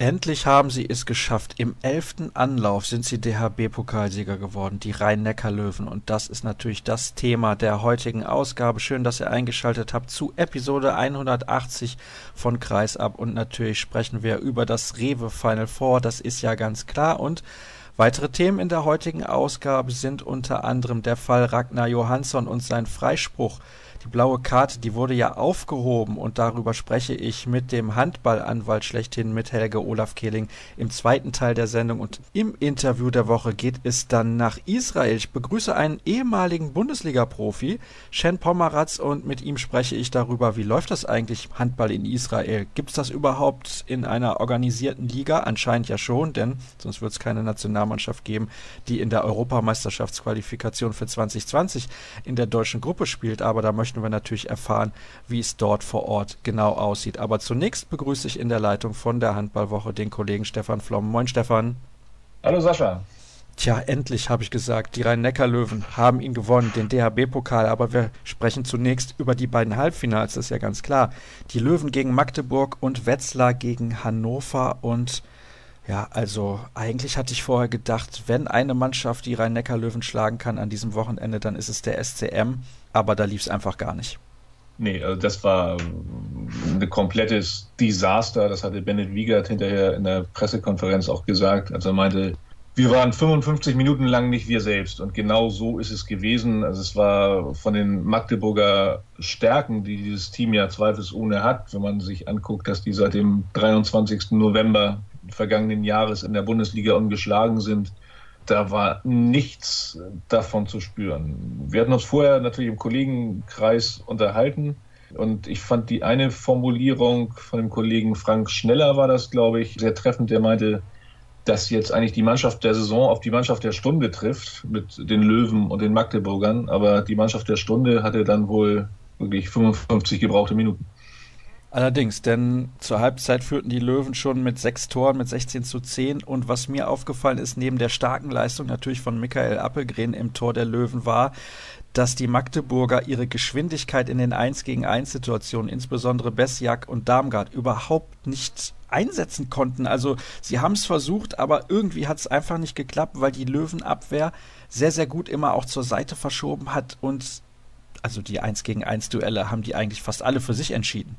Endlich haben sie es geschafft. Im elften Anlauf sind sie DHB-Pokalsieger geworden, die Rhein-Neckar-Löwen. Und das ist natürlich das Thema der heutigen Ausgabe. Schön, dass ihr eingeschaltet habt zu Episode 180 von Kreisab. Und natürlich sprechen wir über das Rewe Final Four. Das ist ja ganz klar. Und weitere Themen in der heutigen Ausgabe sind unter anderem der Fall Ragnar Johansson und sein Freispruch die blaue Karte, die wurde ja aufgehoben und darüber spreche ich mit dem Handballanwalt schlechthin, mit Helge Olaf Kehling im zweiten Teil der Sendung und im Interview der Woche geht es dann nach Israel. Ich begrüße einen ehemaligen Bundesliga-Profi, Shen Pomeratz und mit ihm spreche ich darüber, wie läuft das eigentlich Handball in Israel? Gibt es das überhaupt in einer organisierten Liga? Anscheinend ja schon, denn sonst wird es keine Nationalmannschaft geben, die in der Europameisterschaftsqualifikation für 2020 in der deutschen Gruppe spielt, aber da möchte möchten wir natürlich erfahren, wie es dort vor Ort genau aussieht. Aber zunächst begrüße ich in der Leitung von der Handballwoche den Kollegen Stefan Flom. Moin Stefan. Hallo Sascha. Tja, endlich habe ich gesagt, die Rhein-Neckar-Löwen haben ihn gewonnen, den DHB-Pokal, aber wir sprechen zunächst über die beiden Halbfinals, das ist ja ganz klar. Die Löwen gegen Magdeburg und Wetzlar gegen Hannover und ja, also eigentlich hatte ich vorher gedacht, wenn eine Mannschaft die Rhein-Neckar-Löwen schlagen kann an diesem Wochenende, dann ist es der SCM aber da lief es einfach gar nicht. Nee, also das war ein komplettes Desaster. Das hatte Bennett Wiegert hinterher in der Pressekonferenz auch gesagt, als er meinte, wir waren 55 Minuten lang nicht wir selbst. Und genau so ist es gewesen. Also es war von den Magdeburger Stärken, die dieses Team ja zweifelsohne hat, wenn man sich anguckt, dass die seit dem 23. November vergangenen Jahres in der Bundesliga ungeschlagen sind, da war nichts davon zu spüren. Wir hatten uns vorher natürlich im Kollegenkreis unterhalten und ich fand die eine Formulierung von dem Kollegen Frank Schneller war das, glaube ich, sehr treffend. Der meinte, dass jetzt eigentlich die Mannschaft der Saison auf die Mannschaft der Stunde trifft mit den Löwen und den Magdeburgern, aber die Mannschaft der Stunde hatte dann wohl wirklich 55 gebrauchte Minuten. Allerdings, denn zur Halbzeit führten die Löwen schon mit sechs Toren mit 16 zu 10 und was mir aufgefallen ist, neben der starken Leistung natürlich von Michael Appelgren im Tor der Löwen war, dass die Magdeburger ihre Geschwindigkeit in den 1 gegen 1 Situationen, insbesondere Besjak und Darmgard, überhaupt nicht einsetzen konnten. Also sie haben es versucht, aber irgendwie hat es einfach nicht geklappt, weil die Löwenabwehr sehr, sehr gut immer auch zur Seite verschoben hat und also die 1 gegen 1 Duelle haben die eigentlich fast alle für sich entschieden.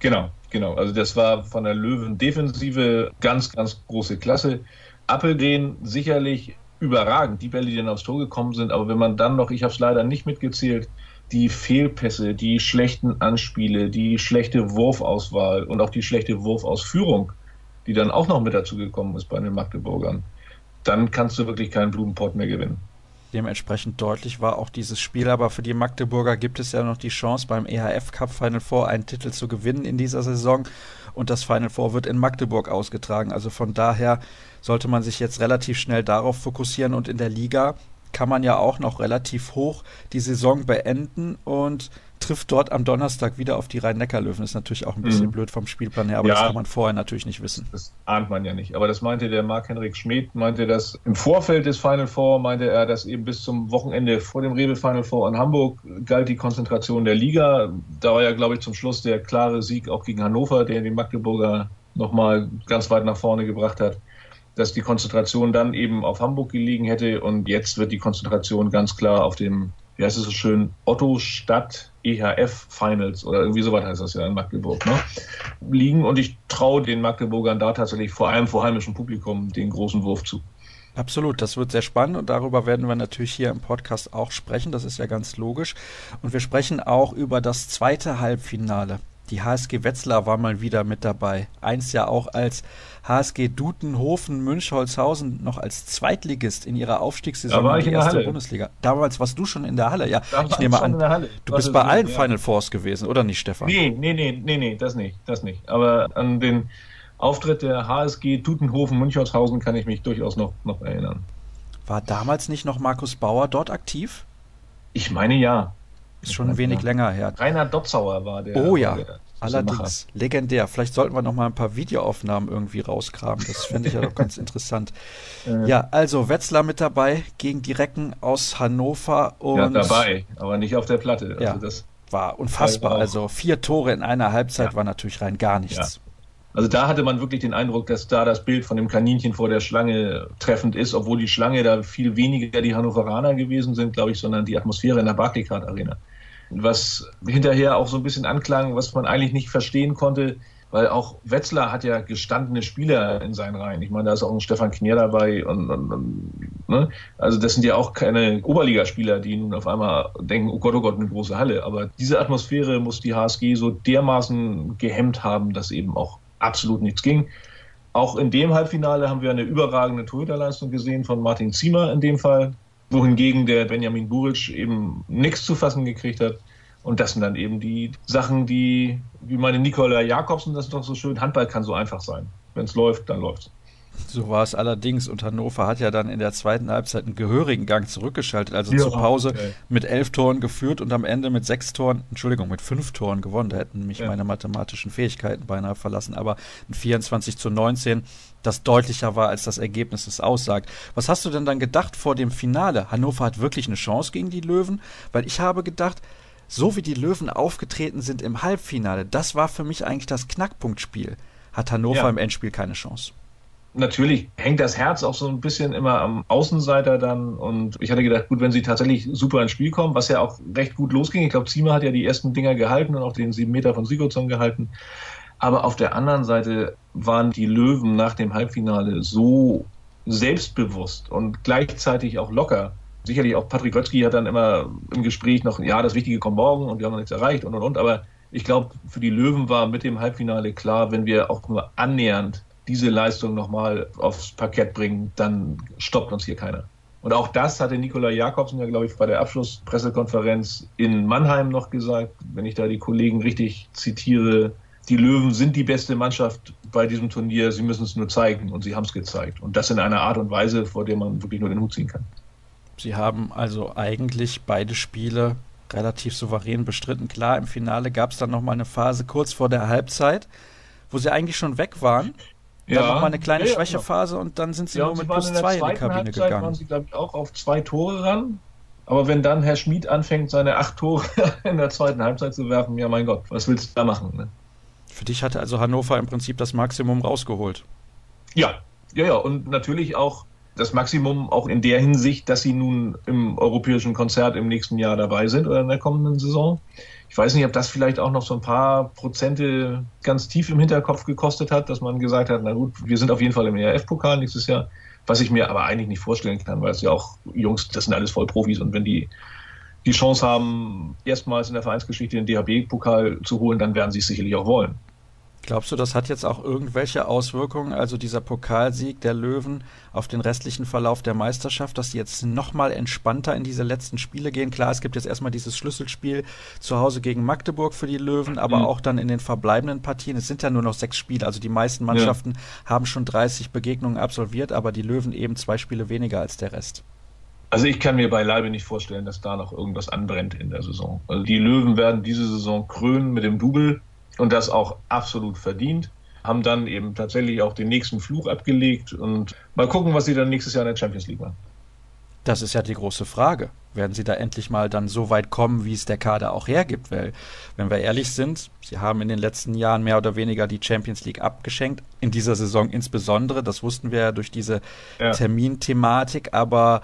Genau, genau. Also das war von der Löwen-Defensive ganz, ganz große Klasse. Appelgren sicherlich überragend, die Bälle, die dann aufs Tor gekommen sind. Aber wenn man dann noch, ich habe es leider nicht mitgezählt, die Fehlpässe, die schlechten Anspiele, die schlechte Wurfauswahl und auch die schlechte Wurfausführung, die dann auch noch mit dazu gekommen ist bei den Magdeburgern, dann kannst du wirklich keinen Blumenpott mehr gewinnen. Dementsprechend deutlich war auch dieses Spiel, aber für die Magdeburger gibt es ja noch die Chance, beim EHF Cup Final Four einen Titel zu gewinnen in dieser Saison. Und das Final Four wird in Magdeburg ausgetragen. Also von daher sollte man sich jetzt relativ schnell darauf fokussieren und in der Liga kann man ja auch noch relativ hoch die Saison beenden und trifft dort am Donnerstag wieder auf die Rhein-Neckar-Löwen. Ist natürlich auch ein bisschen mhm. blöd vom Spielplan her, aber ja, das kann man vorher natürlich nicht wissen. Das ahnt man ja nicht. Aber das meinte der Marc-Henrik Schmidt, meinte das im Vorfeld des Final Four, meinte er, dass eben bis zum Wochenende vor dem Rewe Final Four in Hamburg galt die Konzentration der Liga. Da war ja, glaube ich, zum Schluss der klare Sieg auch gegen Hannover, der die Magdeburger nochmal ganz weit nach vorne gebracht hat dass die Konzentration dann eben auf Hamburg gelegen hätte und jetzt wird die Konzentration ganz klar auf dem, wie heißt es so schön, Otto Stadt EHF Finals oder irgendwie sowas heißt das ja in Magdeburg, ne? liegen und ich traue den Magdeburgern da tatsächlich vor allem vor heimischem Publikum den großen Wurf zu. Absolut, das wird sehr spannend und darüber werden wir natürlich hier im Podcast auch sprechen, das ist ja ganz logisch. Und wir sprechen auch über das zweite Halbfinale die HSG Wetzlar war mal wieder mit dabei. Einst ja auch als HSG Dutenhofen Münchholzhausen noch als Zweitligist in ihrer Aufstiegssaison in die erste Bundesliga. Damals warst du schon in der Halle, ja. Da ich nehme an, du bist bei allen ja. Final Fours gewesen, oder nicht, Stefan? Nee, nee, nee, nee, nee, das nicht, das nicht. Aber an den Auftritt der HSG Dutenhofen Münchholzhausen kann ich mich durchaus noch, noch erinnern. War damals nicht noch Markus Bauer dort aktiv? Ich meine ja. Ist schon ein wenig länger her. Rainer Dotzauer war der. Oh ja. Der Allerdings, legendär. Vielleicht sollten wir noch mal ein paar Videoaufnahmen irgendwie rausgraben. Das fände ich ja doch ganz interessant. Äh. Ja, also Wetzlar mit dabei gegen die Recken aus Hannover. Und ja, dabei, aber nicht auf der Platte. Also ja, das war unfassbar. Also vier Tore in einer Halbzeit ja. war natürlich rein gar nichts. Also da hatte man wirklich den Eindruck, dass da das Bild von dem Kaninchen vor der Schlange treffend ist, obwohl die Schlange da viel weniger die Hannoveraner gewesen sind, glaube ich, sondern die Atmosphäre in der Barclaycard Arena. Was hinterher auch so ein bisschen anklang, was man eigentlich nicht verstehen konnte, weil auch Wetzlar hat ja gestandene Spieler in seinen Reihen. Ich meine, da ist auch ein Stefan Knier dabei und, und, und ne? also das sind ja auch keine Oberligaspieler, die nun auf einmal denken, oh Gott, oh Gott, eine große Halle. Aber diese Atmosphäre muss die HSG so dermaßen gehemmt haben, dass eben auch absolut nichts ging. Auch in dem Halbfinale haben wir eine überragende Torhüterleistung gesehen von Martin Ziemer in dem Fall, wohingegen der Benjamin Buric eben nichts zu fassen gekriegt hat. Und das sind dann eben die Sachen, die, wie meine Nikola Jakobsen, das ist doch so schön, Handball kann so einfach sein. Wenn es läuft, dann läuft's. So war es allerdings und Hannover hat ja dann in der zweiten Halbzeit einen gehörigen Gang zurückgeschaltet, also ja, zur Pause okay. mit elf Toren geführt und am Ende mit sechs Toren, Entschuldigung, mit fünf Toren gewonnen. Da hätten mich ja. meine mathematischen Fähigkeiten beinahe verlassen, aber ein 24 zu 19, das deutlicher war, als das Ergebnis es aussagt. Was hast du denn dann gedacht vor dem Finale? Hannover hat wirklich eine Chance gegen die Löwen? Weil ich habe gedacht, so wie die Löwen aufgetreten sind im Halbfinale, das war für mich eigentlich das Knackpunktspiel. Hat Hannover ja. im Endspiel keine Chance. Natürlich hängt das Herz auch so ein bisschen immer am Außenseiter dann. Und ich hatte gedacht, gut, wenn sie tatsächlich super ins Spiel kommen, was ja auch recht gut losging. Ich glaube, Ziemer hat ja die ersten Dinger gehalten und auch den sieben Meter von Sigurdsson gehalten. Aber auf der anderen Seite waren die Löwen nach dem Halbfinale so selbstbewusst und gleichzeitig auch locker, sicherlich auch Patrick Götzky hat dann immer im Gespräch noch, ja, das Wichtige kommt morgen und wir haben noch nichts erreicht und und und. Aber ich glaube, für die Löwen war mit dem Halbfinale klar, wenn wir auch nur annähernd diese Leistung nochmal aufs Parkett bringen, dann stoppt uns hier keiner. Und auch das hatte Nikola Jakobsen ja, glaube ich, bei der Abschlusspressekonferenz in Mannheim noch gesagt, wenn ich da die Kollegen richtig zitiere. Die Löwen sind die beste Mannschaft bei diesem Turnier. Sie müssen es nur zeigen und sie haben es gezeigt. Und das in einer Art und Weise, vor der man wirklich nur den Hut ziehen kann. Sie haben also eigentlich beide Spiele relativ souverän bestritten. Klar, im Finale gab es dann nochmal eine Phase kurz vor der Halbzeit, wo sie eigentlich schon weg waren. Ja. Nochmal eine kleine ja, Schwächephase und dann sind sie ja, nur mit plus zwei in die Kabine Halbzeit gegangen. waren sie, glaube ich, auch auf zwei Tore ran. Aber wenn dann Herr Schmid anfängt, seine acht Tore in der zweiten Halbzeit zu werfen, ja mein Gott, was willst du da machen? Ne? Für dich hatte also Hannover im Prinzip das Maximum rausgeholt. Ja, ja, ja. Und natürlich auch das Maximum auch in der Hinsicht, dass sie nun im europäischen Konzert im nächsten Jahr dabei sind oder in der kommenden Saison. Ich weiß nicht, ob das vielleicht auch noch so ein paar Prozente ganz tief im Hinterkopf gekostet hat, dass man gesagt hat, na gut, wir sind auf jeden Fall im ERF-Pokal nächstes Jahr, was ich mir aber eigentlich nicht vorstellen kann, weil es ja auch Jungs, das sind alles voll Profis und wenn die die Chance haben, erstmals in der Vereinsgeschichte den DHB-Pokal zu holen, dann werden sie es sicherlich auch wollen. Glaubst du, das hat jetzt auch irgendwelche Auswirkungen, also dieser Pokalsieg der Löwen auf den restlichen Verlauf der Meisterschaft, dass sie jetzt nochmal entspannter in diese letzten Spiele gehen? Klar, es gibt jetzt erstmal dieses Schlüsselspiel zu Hause gegen Magdeburg für die Löwen, aber mhm. auch dann in den verbleibenden Partien. Es sind ja nur noch sechs Spiele, also die meisten Mannschaften ja. haben schon 30 Begegnungen absolviert, aber die Löwen eben zwei Spiele weniger als der Rest. Also ich kann mir beileibe nicht vorstellen, dass da noch irgendwas anbrennt in der Saison. Also die Löwen werden diese Saison krönen mit dem Double und das auch absolut verdient. Haben dann eben tatsächlich auch den nächsten Fluch abgelegt und mal gucken, was sie dann nächstes Jahr in der Champions League machen. Das ist ja die große Frage. Werden sie da endlich mal dann so weit kommen, wie es der Kader auch hergibt? Weil, wenn wir ehrlich sind, sie haben in den letzten Jahren mehr oder weniger die Champions League abgeschenkt. In dieser Saison insbesondere. Das wussten wir ja durch diese ja. Terminthematik. Aber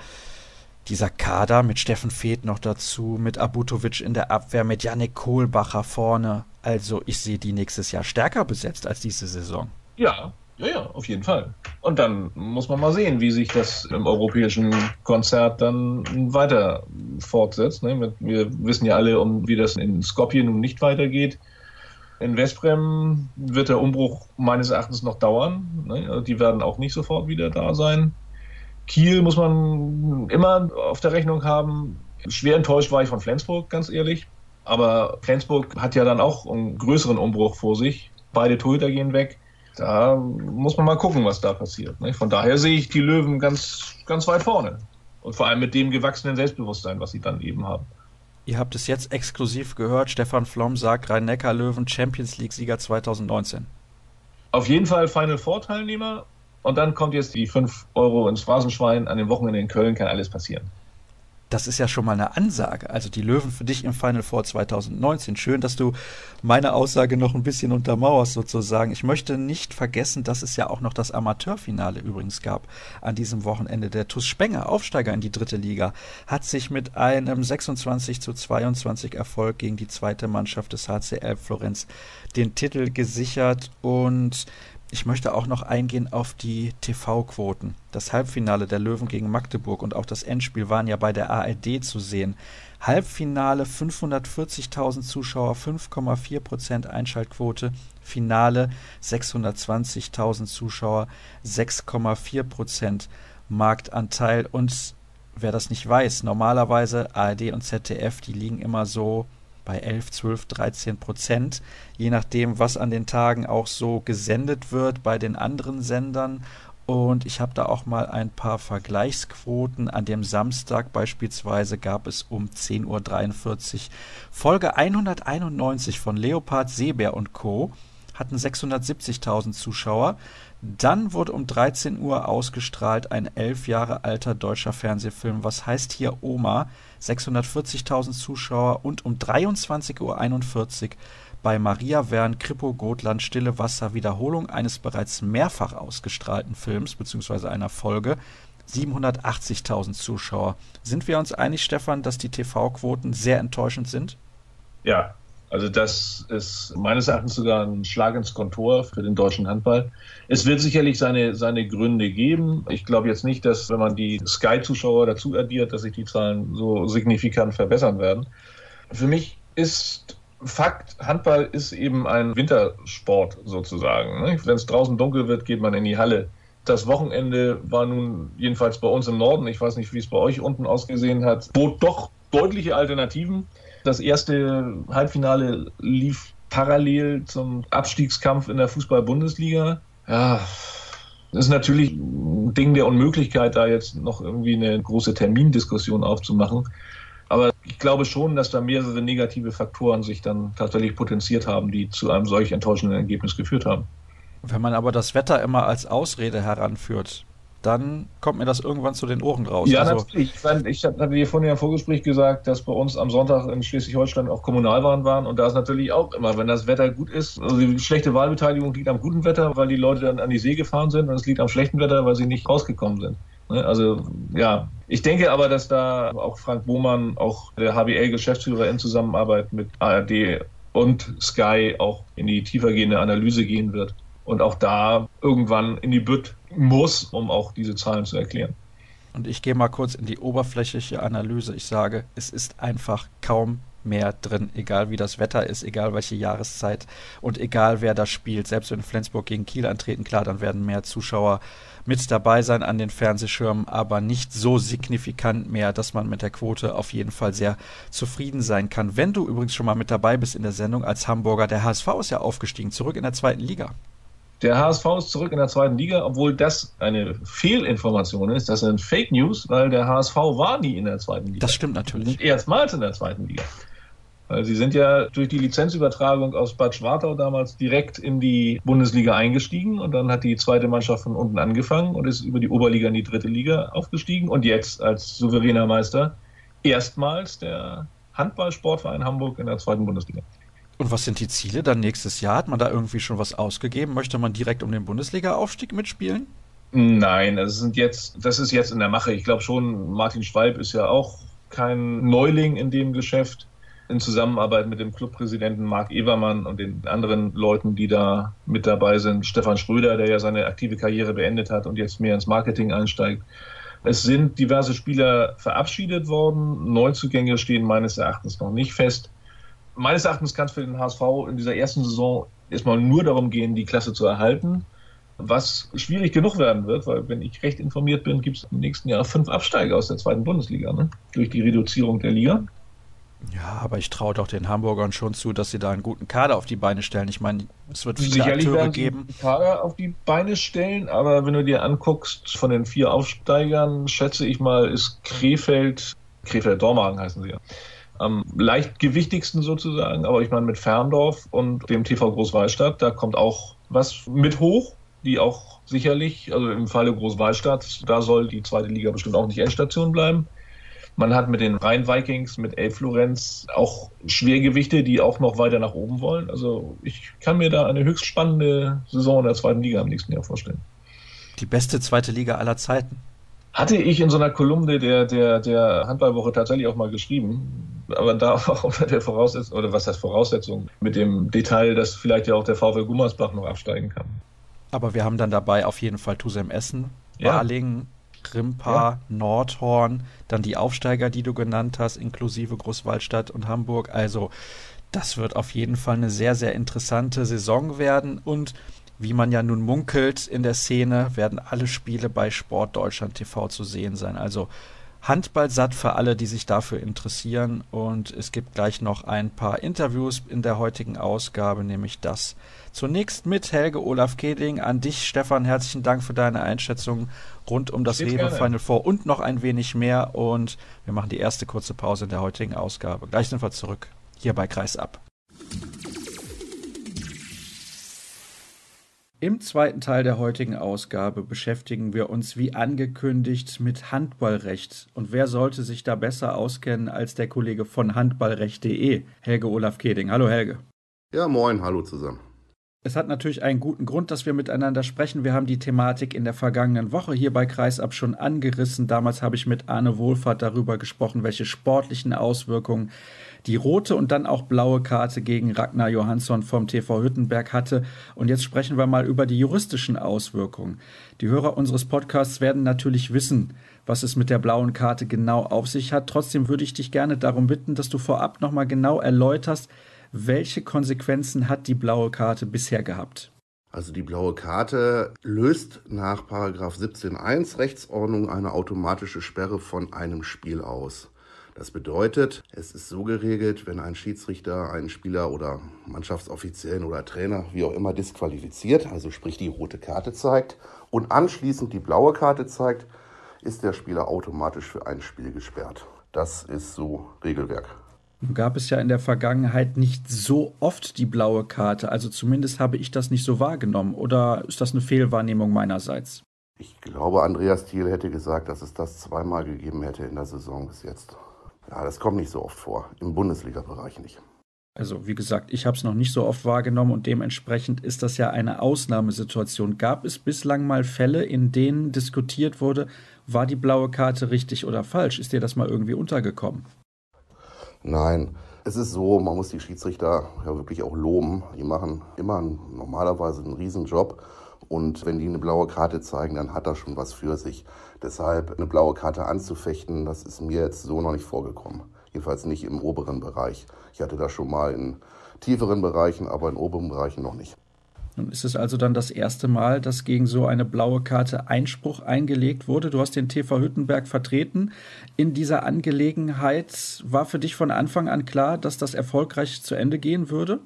dieser Kader mit Steffen Feeth noch dazu, mit Abutovic in der Abwehr, mit Yannick Kohlbacher vorne. Also ich sehe die nächstes Jahr stärker besetzt als diese Saison. Ja, ja, ja, auf jeden Fall. Und dann muss man mal sehen, wie sich das im europäischen Konzert dann weiter fortsetzt. Ne? Wir wissen ja alle, um wie das in Skopje nun nicht weitergeht. In Westbrem wird der Umbruch meines Erachtens noch dauern. Ne? Die werden auch nicht sofort wieder da sein. Kiel muss man immer auf der Rechnung haben. Schwer enttäuscht war ich von Flensburg, ganz ehrlich. Aber Flensburg hat ja dann auch einen größeren Umbruch vor sich. Beide Torhüter gehen weg. Da muss man mal gucken, was da passiert. Ne? Von daher sehe ich die Löwen ganz, ganz weit vorne. Und vor allem mit dem gewachsenen Selbstbewusstsein, was sie dann eben haben. Ihr habt es jetzt exklusiv gehört. Stefan Flom sagt Rhein-Neckar-Löwen Champions League-Sieger 2019. Auf jeden Fall Final Four-Teilnehmer und dann kommt jetzt die 5 Euro ins Phrasenschwein. An dem Wochenende in Köln kann alles passieren. Das ist ja schon mal eine Ansage. Also die Löwen für dich im Final Four 2019. Schön, dass du meine Aussage noch ein bisschen untermauerst sozusagen. Ich möchte nicht vergessen, dass es ja auch noch das Amateurfinale übrigens gab an diesem Wochenende. Der TuS Spenger, Aufsteiger in die dritte Liga, hat sich mit einem 26 zu 22 Erfolg gegen die zweite Mannschaft des HCL Florenz den Titel gesichert und ich möchte auch noch eingehen auf die TV-Quoten. Das Halbfinale der Löwen gegen Magdeburg und auch das Endspiel waren ja bei der ARD zu sehen. Halbfinale 540.000 Zuschauer, 5,4% Einschaltquote. Finale 620.000 Zuschauer, 6,4% Marktanteil. Und wer das nicht weiß, normalerweise ARD und ZDF, die liegen immer so bei 11, 12, 13 Prozent, je nachdem, was an den Tagen auch so gesendet wird bei den anderen Sendern. Und ich habe da auch mal ein paar Vergleichsquoten. An dem Samstag beispielsweise gab es um 10.43 Uhr Folge 191 von Leopard, Seebär und Co. hatten 670.000 Zuschauer. Dann wurde um 13 Uhr ausgestrahlt ein elf Jahre alter deutscher Fernsehfilm Was heißt hier Oma? 640.000 Zuschauer und um 23.41 Uhr bei Maria Wern Kripo Gotland Stille Wasser Wiederholung eines bereits mehrfach ausgestrahlten Films bzw. einer Folge 780.000 Zuschauer. Sind wir uns einig, Stefan, dass die TV-Quoten sehr enttäuschend sind? Ja, also das ist meines Erachtens sogar ein Schlag ins Kontor für den deutschen Handball. Es wird sicherlich seine, seine Gründe geben. Ich glaube jetzt nicht, dass wenn man die Sky-Zuschauer dazu addiert, dass sich die Zahlen so signifikant verbessern werden. Für mich ist Fakt, Handball ist eben ein Wintersport sozusagen. Ne? Wenn es draußen dunkel wird, geht man in die Halle. Das Wochenende war nun jedenfalls bei uns im Norden, ich weiß nicht, wie es bei euch unten ausgesehen hat, bot doch deutliche Alternativen. Das erste Halbfinale lief parallel zum Abstiegskampf in der Fußball-Bundesliga. Ja, das ist natürlich ein Ding der Unmöglichkeit, da jetzt noch irgendwie eine große Termindiskussion aufzumachen. Aber ich glaube schon, dass da mehrere negative Faktoren sich dann tatsächlich potenziert haben, die zu einem solch enttäuschenden Ergebnis geführt haben. Wenn man aber das Wetter immer als Ausrede heranführt, dann kommt mir das irgendwann zu den Ohren raus. Ja, also, natürlich. Ich hatte dir vorhin im Vorgespräch gesagt, dass bei uns am Sonntag in Schleswig-Holstein auch Kommunalwahlen waren und da ist natürlich auch immer, wenn das Wetter gut ist, also die schlechte Wahlbeteiligung liegt am guten Wetter, weil die Leute dann an die See gefahren sind und es liegt am schlechten Wetter, weil sie nicht rausgekommen sind. Ne, also ja, ich denke aber, dass da auch Frank Bohmann, auch der HBL-Geschäftsführer in Zusammenarbeit mit ARD und Sky auch in die tiefergehende Analyse gehen wird und auch da irgendwann in die Bütt muss, um auch diese Zahlen zu erklären. Und ich gehe mal kurz in die oberflächliche Analyse. Ich sage, es ist einfach kaum mehr drin, egal wie das Wetter ist, egal welche Jahreszeit und egal wer da spielt. Selbst wenn Flensburg gegen Kiel antreten, klar, dann werden mehr Zuschauer mit dabei sein an den Fernsehschirmen, aber nicht so signifikant mehr, dass man mit der Quote auf jeden Fall sehr zufrieden sein kann. Wenn du übrigens schon mal mit dabei bist in der Sendung als Hamburger, der HSV ist ja aufgestiegen, zurück in der zweiten Liga. Der HSV ist zurück in der zweiten Liga, obwohl das eine Fehlinformation ist. Das sind Fake News, weil der HSV war nie in der zweiten Liga. Das stimmt natürlich. Erstmals in der zweiten Liga. Weil sie sind ja durch die Lizenzübertragung aus Bad Schwartau damals direkt in die Bundesliga eingestiegen und dann hat die zweite Mannschaft von unten angefangen und ist über die Oberliga in die dritte Liga aufgestiegen und jetzt als souveräner Meister erstmals der Handballsportverein Hamburg in der zweiten Bundesliga. Und was sind die Ziele dann nächstes Jahr? Hat man da irgendwie schon was ausgegeben? Möchte man direkt um den Bundesliga-Aufstieg mitspielen? Nein, das sind jetzt, das ist jetzt in der Mache. Ich glaube schon, Martin Schwalb ist ja auch kein Neuling in dem Geschäft. In Zusammenarbeit mit dem Clubpräsidenten Marc Evermann und den anderen Leuten, die da mit dabei sind. Stefan Schröder, der ja seine aktive Karriere beendet hat und jetzt mehr ins Marketing einsteigt. Es sind diverse Spieler verabschiedet worden. Neuzugänge stehen meines Erachtens noch nicht fest meines Erachtens kann es für den HSV in dieser ersten Saison erstmal nur darum gehen, die Klasse zu erhalten, was schwierig genug werden wird, weil wenn ich recht informiert bin, gibt es im nächsten Jahr fünf Absteiger aus der zweiten Bundesliga, ne? durch die Reduzierung der Liga. Ja, aber ich traue doch den Hamburgern schon zu, dass sie da einen guten Kader auf die Beine stellen. Ich meine, es wird viele Sicherlich Akteure geben. Sie Kader auf die Beine stellen, aber wenn du dir anguckst, von den vier Aufsteigern, schätze ich mal, ist Krefeld, Krefeld-Dormagen heißen sie ja, am leichtgewichtigsten sozusagen, aber ich meine mit Ferndorf und dem TV Großwallstadt, da kommt auch was mit hoch, die auch sicherlich, also im Falle Großwallstadt, da soll die zweite Liga bestimmt auch nicht Endstation bleiben. Man hat mit den Rhein-Vikings, mit El Florenz auch Schwergewichte, die auch noch weiter nach oben wollen. Also ich kann mir da eine höchst spannende Saison in der zweiten Liga am nächsten Jahr vorstellen. Die beste zweite Liga aller Zeiten. Hatte ich in so einer Kolumne der, der, der Handballwoche tatsächlich auch mal geschrieben. Aber da auch unter der Voraussetzung, oder was heißt Voraussetzung, mit dem Detail, dass vielleicht ja auch der VfL Gummersbach noch absteigen kann. Aber wir haben dann dabei auf jeden Fall Tusem Essen, ja. Baling, Rimpa, ja. Nordhorn, dann die Aufsteiger, die du genannt hast, inklusive Großwaldstadt und Hamburg. Also das wird auf jeden Fall eine sehr, sehr interessante Saison werden und wie man ja nun munkelt in der Szene, werden alle Spiele bei Sport Deutschland TV zu sehen sein. Also Handball satt für alle, die sich dafür interessieren. Und es gibt gleich noch ein paar Interviews in der heutigen Ausgabe, nämlich das zunächst mit Helge Olaf Keding. An dich, Stefan, herzlichen Dank für deine Einschätzung rund um das Rewe Final Four und noch ein wenig mehr. Und wir machen die erste kurze Pause in der heutigen Ausgabe. Gleich sind wir zurück hier bei Kreis ab. Im zweiten Teil der heutigen Ausgabe beschäftigen wir uns wie angekündigt mit Handballrecht. Und wer sollte sich da besser auskennen als der Kollege von handballrecht.de, Helge Olaf Keding. Hallo Helge. Ja, moin, hallo zusammen. Es hat natürlich einen guten Grund, dass wir miteinander sprechen. Wir haben die Thematik in der vergangenen Woche hier bei Kreisab schon angerissen. Damals habe ich mit Arne Wohlfahrt darüber gesprochen, welche sportlichen Auswirkungen die rote und dann auch blaue Karte gegen Ragnar Johansson vom TV Hüttenberg hatte. Und jetzt sprechen wir mal über die juristischen Auswirkungen. Die Hörer unseres Podcasts werden natürlich wissen, was es mit der blauen Karte genau auf sich hat. Trotzdem würde ich dich gerne darum bitten, dass du vorab nochmal genau erläuterst, welche Konsequenzen hat die blaue Karte bisher gehabt? Also die blaue Karte löst nach 17.1 Rechtsordnung eine automatische Sperre von einem Spiel aus. Das bedeutet, es ist so geregelt, wenn ein Schiedsrichter einen Spieler oder Mannschaftsoffiziellen oder Trainer, wie auch immer, disqualifiziert, also sprich die rote Karte zeigt und anschließend die blaue Karte zeigt, ist der Spieler automatisch für ein Spiel gesperrt. Das ist so Regelwerk. Gab es ja in der Vergangenheit nicht so oft die blaue Karte, also zumindest habe ich das nicht so wahrgenommen. Oder ist das eine Fehlwahrnehmung meinerseits? Ich glaube, Andreas Thiel hätte gesagt, dass es das zweimal gegeben hätte in der Saison bis jetzt. Ja, das kommt nicht so oft vor, im Bundesliga-Bereich nicht. Also wie gesagt, ich habe es noch nicht so oft wahrgenommen und dementsprechend ist das ja eine Ausnahmesituation. Gab es bislang mal Fälle, in denen diskutiert wurde, war die blaue Karte richtig oder falsch? Ist dir das mal irgendwie untergekommen? Nein, es ist so, man muss die Schiedsrichter ja wirklich auch loben. Die machen immer normalerweise einen Riesenjob. Und wenn die eine blaue Karte zeigen, dann hat das schon was für sich. Deshalb eine blaue Karte anzufechten, das ist mir jetzt so noch nicht vorgekommen. Jedenfalls nicht im oberen Bereich. Ich hatte das schon mal in tieferen Bereichen, aber in oberen Bereichen noch nicht. Nun ist es also dann das erste Mal, dass gegen so eine blaue Karte Einspruch eingelegt wurde. Du hast den TV Hüttenberg vertreten. In dieser Angelegenheit war für dich von Anfang an klar, dass das erfolgreich zu Ende gehen würde?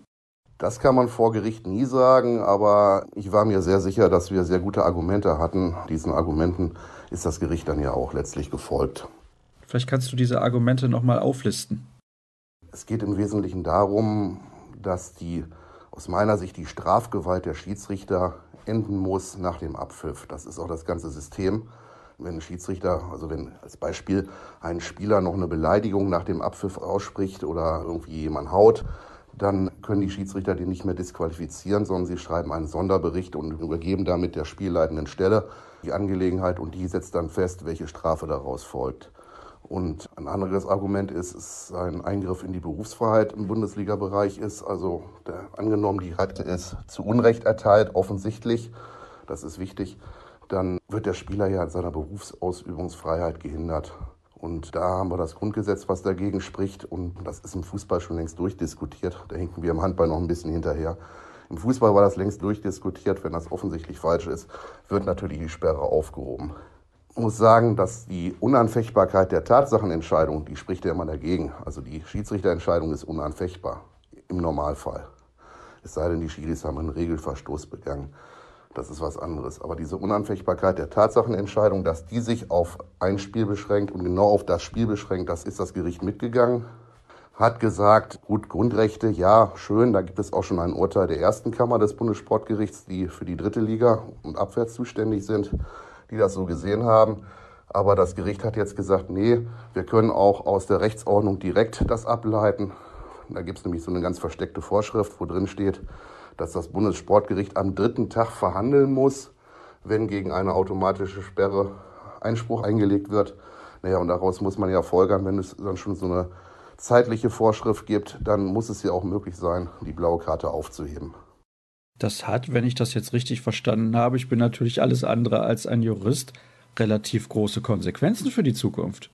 Das kann man vor Gericht nie sagen, aber ich war mir sehr sicher, dass wir sehr gute Argumente hatten. Diesen Argumenten ist das Gericht dann ja auch letztlich gefolgt. Vielleicht kannst du diese Argumente nochmal auflisten. Es geht im Wesentlichen darum, dass die aus meiner Sicht die Strafgewalt der Schiedsrichter enden muss nach dem Abpfiff. Das ist auch das ganze System. Wenn ein Schiedsrichter, also wenn als Beispiel ein Spieler noch eine Beleidigung nach dem Abpfiff ausspricht oder irgendwie jemand haut, dann können die Schiedsrichter den nicht mehr disqualifizieren, sondern sie schreiben einen Sonderbericht und übergeben damit der spielleitenden Stelle die Angelegenheit und die setzt dann fest, welche Strafe daraus folgt. Und ein anderes Argument ist, es ein Eingriff in die Berufsfreiheit im Bundesliga-Bereich ist. Also der, angenommen, die hat es zu Unrecht erteilt, offensichtlich, das ist wichtig, dann wird der Spieler ja in seiner Berufsausübungsfreiheit gehindert. Und da haben wir das Grundgesetz, was dagegen spricht. Und das ist im Fußball schon längst durchdiskutiert. Da hinken wir im Handball noch ein bisschen hinterher. Im Fußball war das längst durchdiskutiert. Wenn das offensichtlich falsch ist, wird natürlich die Sperre aufgehoben. Ich muss sagen, dass die Unanfechtbarkeit der Tatsachenentscheidung, die spricht ja immer dagegen. Also die Schiedsrichterentscheidung ist unanfechtbar im Normalfall. Es sei denn, die Schiris haben einen Regelverstoß begangen. Das ist was anderes. Aber diese Unanfechtbarkeit der Tatsachenentscheidung, dass die sich auf ein Spiel beschränkt und genau auf das Spiel beschränkt, das ist das Gericht mitgegangen. Hat gesagt, gut, Grundrechte, ja, schön. Da gibt es auch schon ein Urteil der ersten Kammer des Bundessportgerichts, die für die dritte Liga und abwärts zuständig sind, die das so gesehen haben. Aber das Gericht hat jetzt gesagt, nee, wir können auch aus der Rechtsordnung direkt das ableiten. Da gibt es nämlich so eine ganz versteckte Vorschrift, wo drin steht, dass das Bundessportgericht am dritten Tag verhandeln muss, wenn gegen eine automatische Sperre Einspruch eingelegt wird. Naja, und daraus muss man ja folgern, wenn es dann schon so eine zeitliche Vorschrift gibt, dann muss es ja auch möglich sein, die blaue Karte aufzuheben. Das hat, wenn ich das jetzt richtig verstanden habe, ich bin natürlich alles andere als ein Jurist, relativ große Konsequenzen für die Zukunft.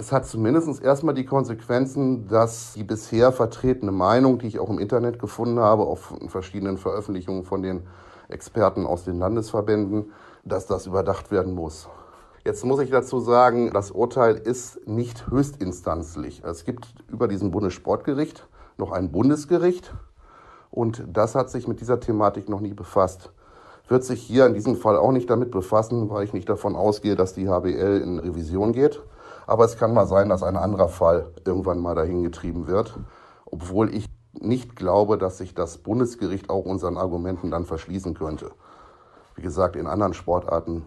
Es hat zumindest erstmal die Konsequenzen, dass die bisher vertretene Meinung, die ich auch im Internet gefunden habe, auf verschiedenen Veröffentlichungen von den Experten aus den Landesverbänden, dass das überdacht werden muss. Jetzt muss ich dazu sagen, das Urteil ist nicht höchstinstanzlich. Es gibt über diesem Bundessportgericht noch ein Bundesgericht und das hat sich mit dieser Thematik noch nie befasst wird sich hier in diesem Fall auch nicht damit befassen, weil ich nicht davon ausgehe, dass die HBL in Revision geht. Aber es kann mal sein, dass ein anderer Fall irgendwann mal dahin getrieben wird, obwohl ich nicht glaube, dass sich das Bundesgericht auch unseren Argumenten dann verschließen könnte. Wie gesagt, in anderen Sportarten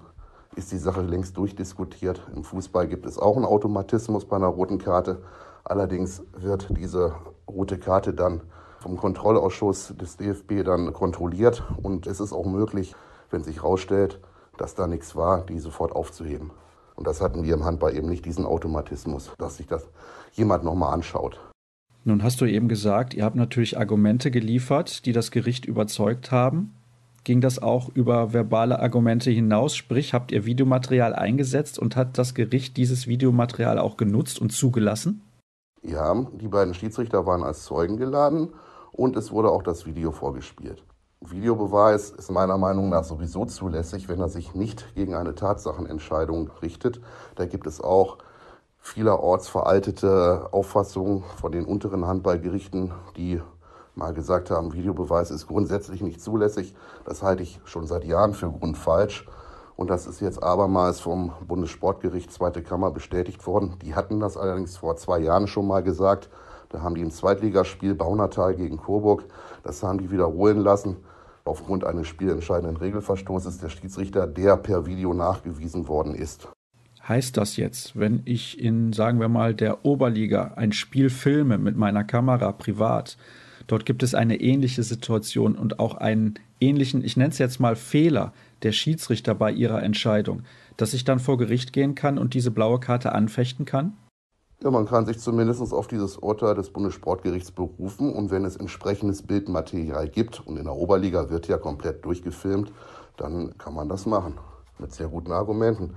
ist die Sache längst durchdiskutiert. Im Fußball gibt es auch einen Automatismus bei einer roten Karte. Allerdings wird diese rote Karte dann vom Kontrollausschuss des DFB dann kontrolliert und es ist auch möglich, wenn sich herausstellt, dass da nichts war, die sofort aufzuheben. Und das hatten wir im Handball eben nicht, diesen Automatismus, dass sich das jemand nochmal anschaut. Nun hast du eben gesagt, ihr habt natürlich Argumente geliefert, die das Gericht überzeugt haben. Ging das auch über verbale Argumente hinaus? Sprich, habt ihr Videomaterial eingesetzt und hat das Gericht dieses Videomaterial auch genutzt und zugelassen? Ja, die beiden Schiedsrichter waren als Zeugen geladen und es wurde auch das Video vorgespielt. Videobeweis ist meiner Meinung nach sowieso zulässig, wenn er sich nicht gegen eine Tatsachenentscheidung richtet. Da gibt es auch vielerorts veraltete Auffassungen von den unteren Handballgerichten, die mal gesagt haben, Videobeweis ist grundsätzlich nicht zulässig. Das halte ich schon seit Jahren für grundfalsch. Und das ist jetzt abermals vom Bundessportgericht Zweite Kammer bestätigt worden. Die hatten das allerdings vor zwei Jahren schon mal gesagt. Da haben die im Zweitligaspiel Baunatal gegen Coburg, das haben die wiederholen lassen. Aufgrund eines spielentscheidenden Regelverstoßes der Schiedsrichter, der per Video nachgewiesen worden ist. Heißt das jetzt, wenn ich in, sagen wir mal, der Oberliga ein Spiel filme mit meiner Kamera privat, dort gibt es eine ähnliche Situation und auch einen ähnlichen, ich nenne es jetzt mal Fehler der Schiedsrichter bei ihrer Entscheidung, dass ich dann vor Gericht gehen kann und diese blaue Karte anfechten kann? Ja, man kann sich zumindest auf dieses Urteil des Bundessportgerichts berufen und wenn es entsprechendes Bildmaterial gibt und in der Oberliga wird ja komplett durchgefilmt, dann kann man das machen mit sehr guten Argumenten.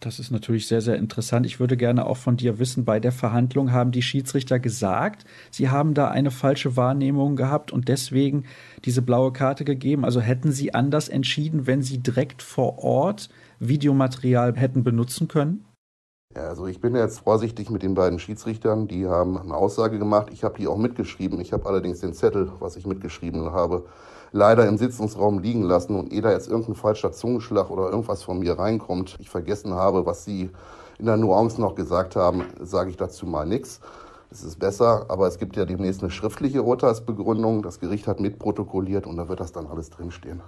Das ist natürlich sehr, sehr interessant. Ich würde gerne auch von dir wissen, bei der Verhandlung haben die Schiedsrichter gesagt, sie haben da eine falsche Wahrnehmung gehabt und deswegen diese blaue Karte gegeben. Also hätten sie anders entschieden, wenn sie direkt vor Ort Videomaterial hätten benutzen können? Ja, also ich bin jetzt vorsichtig mit den beiden Schiedsrichtern. Die haben eine Aussage gemacht. Ich habe die auch mitgeschrieben. Ich habe allerdings den Zettel, was ich mitgeschrieben habe, leider im Sitzungsraum liegen lassen. Und ehe da jetzt irgendein falscher Zungenschlag oder irgendwas von mir reinkommt, ich vergessen habe, was sie in der Nuance noch gesagt haben, sage ich dazu mal nichts. Es ist besser, aber es gibt ja demnächst eine schriftliche Urteilsbegründung. Das Gericht hat mitprotokolliert und da wird das dann alles drinstehen.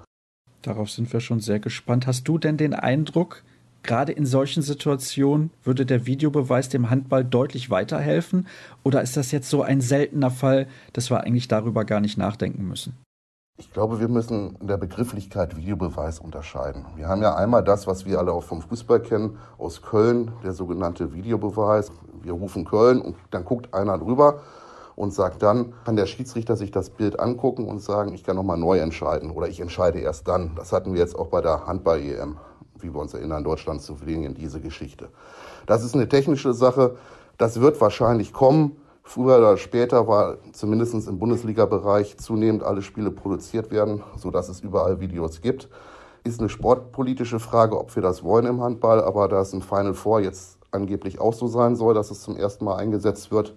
Darauf sind wir schon sehr gespannt. Hast du denn den Eindruck, gerade in solchen Situationen würde der Videobeweis dem Handball deutlich weiterhelfen? Oder ist das jetzt so ein seltener Fall, dass wir eigentlich darüber gar nicht nachdenken müssen? Ich glaube, wir müssen in der Begrifflichkeit Videobeweis unterscheiden. Wir haben ja einmal das, was wir alle auch vom Fußball kennen, aus Köln, der sogenannte Videobeweis. Wir rufen Köln und dann guckt einer drüber und sagt dann, kann der Schiedsrichter sich das Bild angucken und sagen, ich kann nochmal neu entscheiden oder ich entscheide erst dann. Das hatten wir jetzt auch bei der Handball-EM wie wir uns erinnern, Deutschland zu fliegen, diese Geschichte. Das ist eine technische Sache. Das wird wahrscheinlich kommen. Früher oder später war zumindest im Bundesliga-Bereich zunehmend alle Spiele produziert werden, sodass es überall Videos gibt. Ist eine sportpolitische Frage, ob wir das wollen im Handball, aber da es im Final Four jetzt angeblich auch so sein soll, dass es zum ersten Mal eingesetzt wird,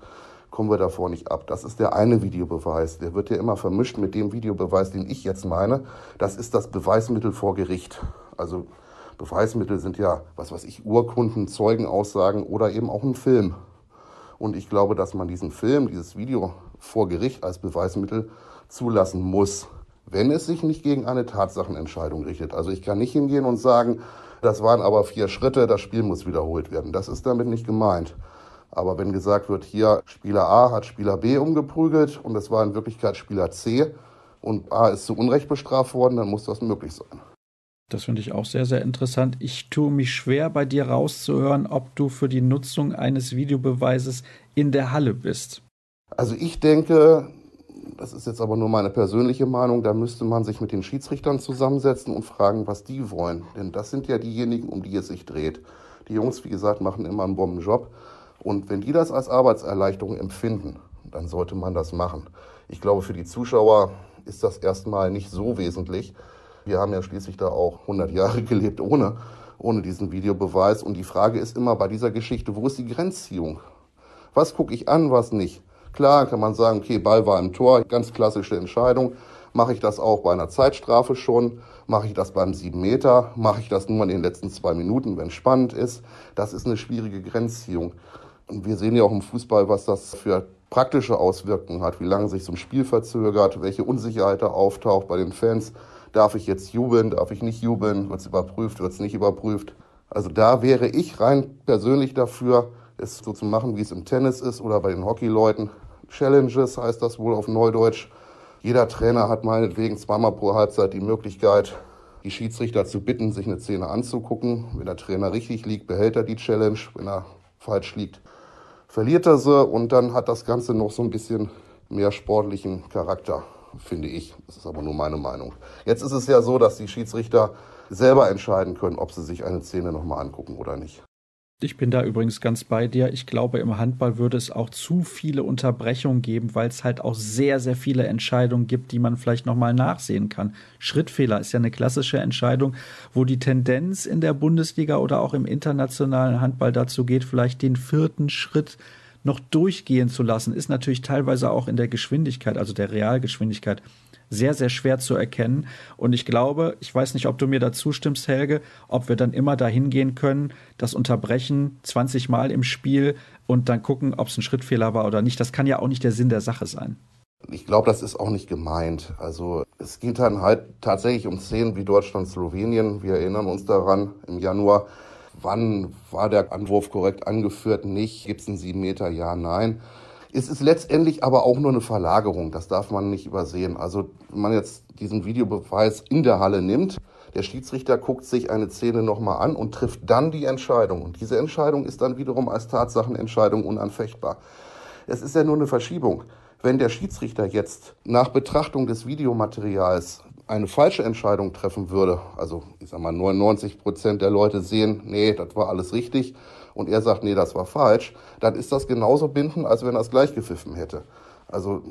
kommen wir davor nicht ab. Das ist der eine Videobeweis. Der wird ja immer vermischt mit dem Videobeweis, den ich jetzt meine. Das ist das Beweismittel vor Gericht. Also Beweismittel sind ja, was weiß ich, Urkunden, Zeugenaussagen oder eben auch ein Film. Und ich glaube, dass man diesen Film, dieses Video vor Gericht als Beweismittel zulassen muss, wenn es sich nicht gegen eine Tatsachenentscheidung richtet. Also ich kann nicht hingehen und sagen, Das waren aber vier Schritte, das Spiel muss wiederholt werden. Das ist damit nicht gemeint. Aber wenn gesagt wird, hier Spieler A hat Spieler B umgeprügelt und es war in Wirklichkeit Spieler C und A ist zu Unrecht bestraft worden, dann muss das möglich sein. Das finde ich auch sehr, sehr interessant. Ich tue mich schwer, bei dir rauszuhören, ob du für die Nutzung eines Videobeweises in der Halle bist. Also ich denke, das ist jetzt aber nur meine persönliche Meinung, da müsste man sich mit den Schiedsrichtern zusammensetzen und fragen, was die wollen. Denn das sind ja diejenigen, um die es sich dreht. Die Jungs, wie gesagt, machen immer einen Bombenjob. Und wenn die das als Arbeitserleichterung empfinden, dann sollte man das machen. Ich glaube, für die Zuschauer ist das erstmal nicht so wesentlich. Wir haben ja schließlich da auch 100 Jahre gelebt ohne, ohne diesen Videobeweis. Und die Frage ist immer bei dieser Geschichte, wo ist die Grenzziehung? Was gucke ich an, was nicht? Klar kann man sagen, okay, Ball war im Tor, ganz klassische Entscheidung. Mache ich das auch bei einer Zeitstrafe schon? Mache ich das beim 7 Meter? Mache ich das nur in den letzten zwei Minuten, wenn es spannend ist? Das ist eine schwierige Grenzziehung. Und wir sehen ja auch im Fußball, was das für praktische Auswirkungen hat, wie lange sich so ein Spiel verzögert, welche Unsicherheit da auftaucht bei den Fans. Darf ich jetzt jubeln, darf ich nicht jubeln, wird es überprüft, wird es nicht überprüft. Also da wäre ich rein persönlich dafür, es so zu machen, wie es im Tennis ist oder bei den Hockeyleuten. Challenges heißt das wohl auf Neudeutsch. Jeder Trainer hat meinetwegen zweimal pro Halbzeit die Möglichkeit, die Schiedsrichter zu bitten, sich eine Szene anzugucken. Wenn der Trainer richtig liegt, behält er die Challenge. Wenn er falsch liegt, verliert er sie und dann hat das Ganze noch so ein bisschen mehr sportlichen Charakter, finde ich. Das ist aber nur meine Meinung. Jetzt ist es ja so, dass die Schiedsrichter selber entscheiden können, ob sie sich eine Szene nochmal angucken oder nicht. Ich bin da übrigens ganz bei dir. Ich glaube, im Handball würde es auch zu viele Unterbrechungen geben, weil es halt auch sehr, sehr viele Entscheidungen gibt, die man vielleicht nochmal nachsehen kann. Schrittfehler ist ja eine klassische Entscheidung, wo die Tendenz in der Bundesliga oder auch im internationalen Handball dazu geht, vielleicht den vierten Schritt noch durchgehen zu lassen, ist natürlich teilweise auch in der Geschwindigkeit, also der Realgeschwindigkeit, sehr, sehr schwer zu erkennen. Und ich glaube, ich weiß nicht, ob du mir da zustimmst, Helge, ob wir dann immer dahin gehen können, das unterbrechen 20 Mal im Spiel und dann gucken, ob es ein Schrittfehler war oder nicht. Das kann ja auch nicht der Sinn der Sache sein. Ich glaube, das ist auch nicht gemeint. Also es geht dann halt tatsächlich um Szenen wie Deutschland-Slowenien. Wir erinnern uns daran im Januar. Wann war der Anwurf korrekt angeführt? Nicht. Gibt es einen sieben Meter? Ja, nein. Es ist letztendlich aber auch nur eine Verlagerung, das darf man nicht übersehen. Also wenn man jetzt diesen Videobeweis in der Halle nimmt, der Schiedsrichter guckt sich eine Szene nochmal an und trifft dann die Entscheidung. Und diese Entscheidung ist dann wiederum als Tatsachenentscheidung unanfechtbar. Es ist ja nur eine Verschiebung. Wenn der Schiedsrichter jetzt nach Betrachtung des Videomaterials eine falsche Entscheidung treffen würde, also ich sag mal 99 Prozent der Leute sehen, nee, das war alles richtig, und er sagt, nee, das war falsch, dann ist das genauso bindend, als wenn er es gleich gepfiffen hätte. Also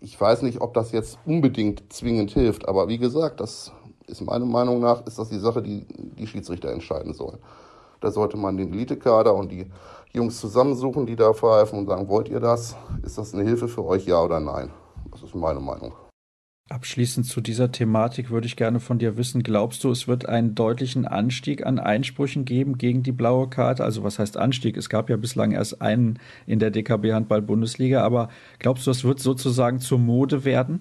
ich weiß nicht, ob das jetzt unbedingt zwingend hilft, aber wie gesagt, das ist meiner Meinung nach, ist das die Sache, die die Schiedsrichter entscheiden sollen. Da sollte man den Elitekader und die Jungs zusammensuchen, die da pfeifen und sagen, wollt ihr das? Ist das eine Hilfe für euch, ja oder nein? Das ist meine Meinung. Abschließend zu dieser Thematik würde ich gerne von dir wissen, glaubst du, es wird einen deutlichen Anstieg an Einsprüchen geben gegen die blaue Karte? Also was heißt Anstieg? Es gab ja bislang erst einen in der DKB Handball Bundesliga, aber glaubst du, es wird sozusagen zur Mode werden?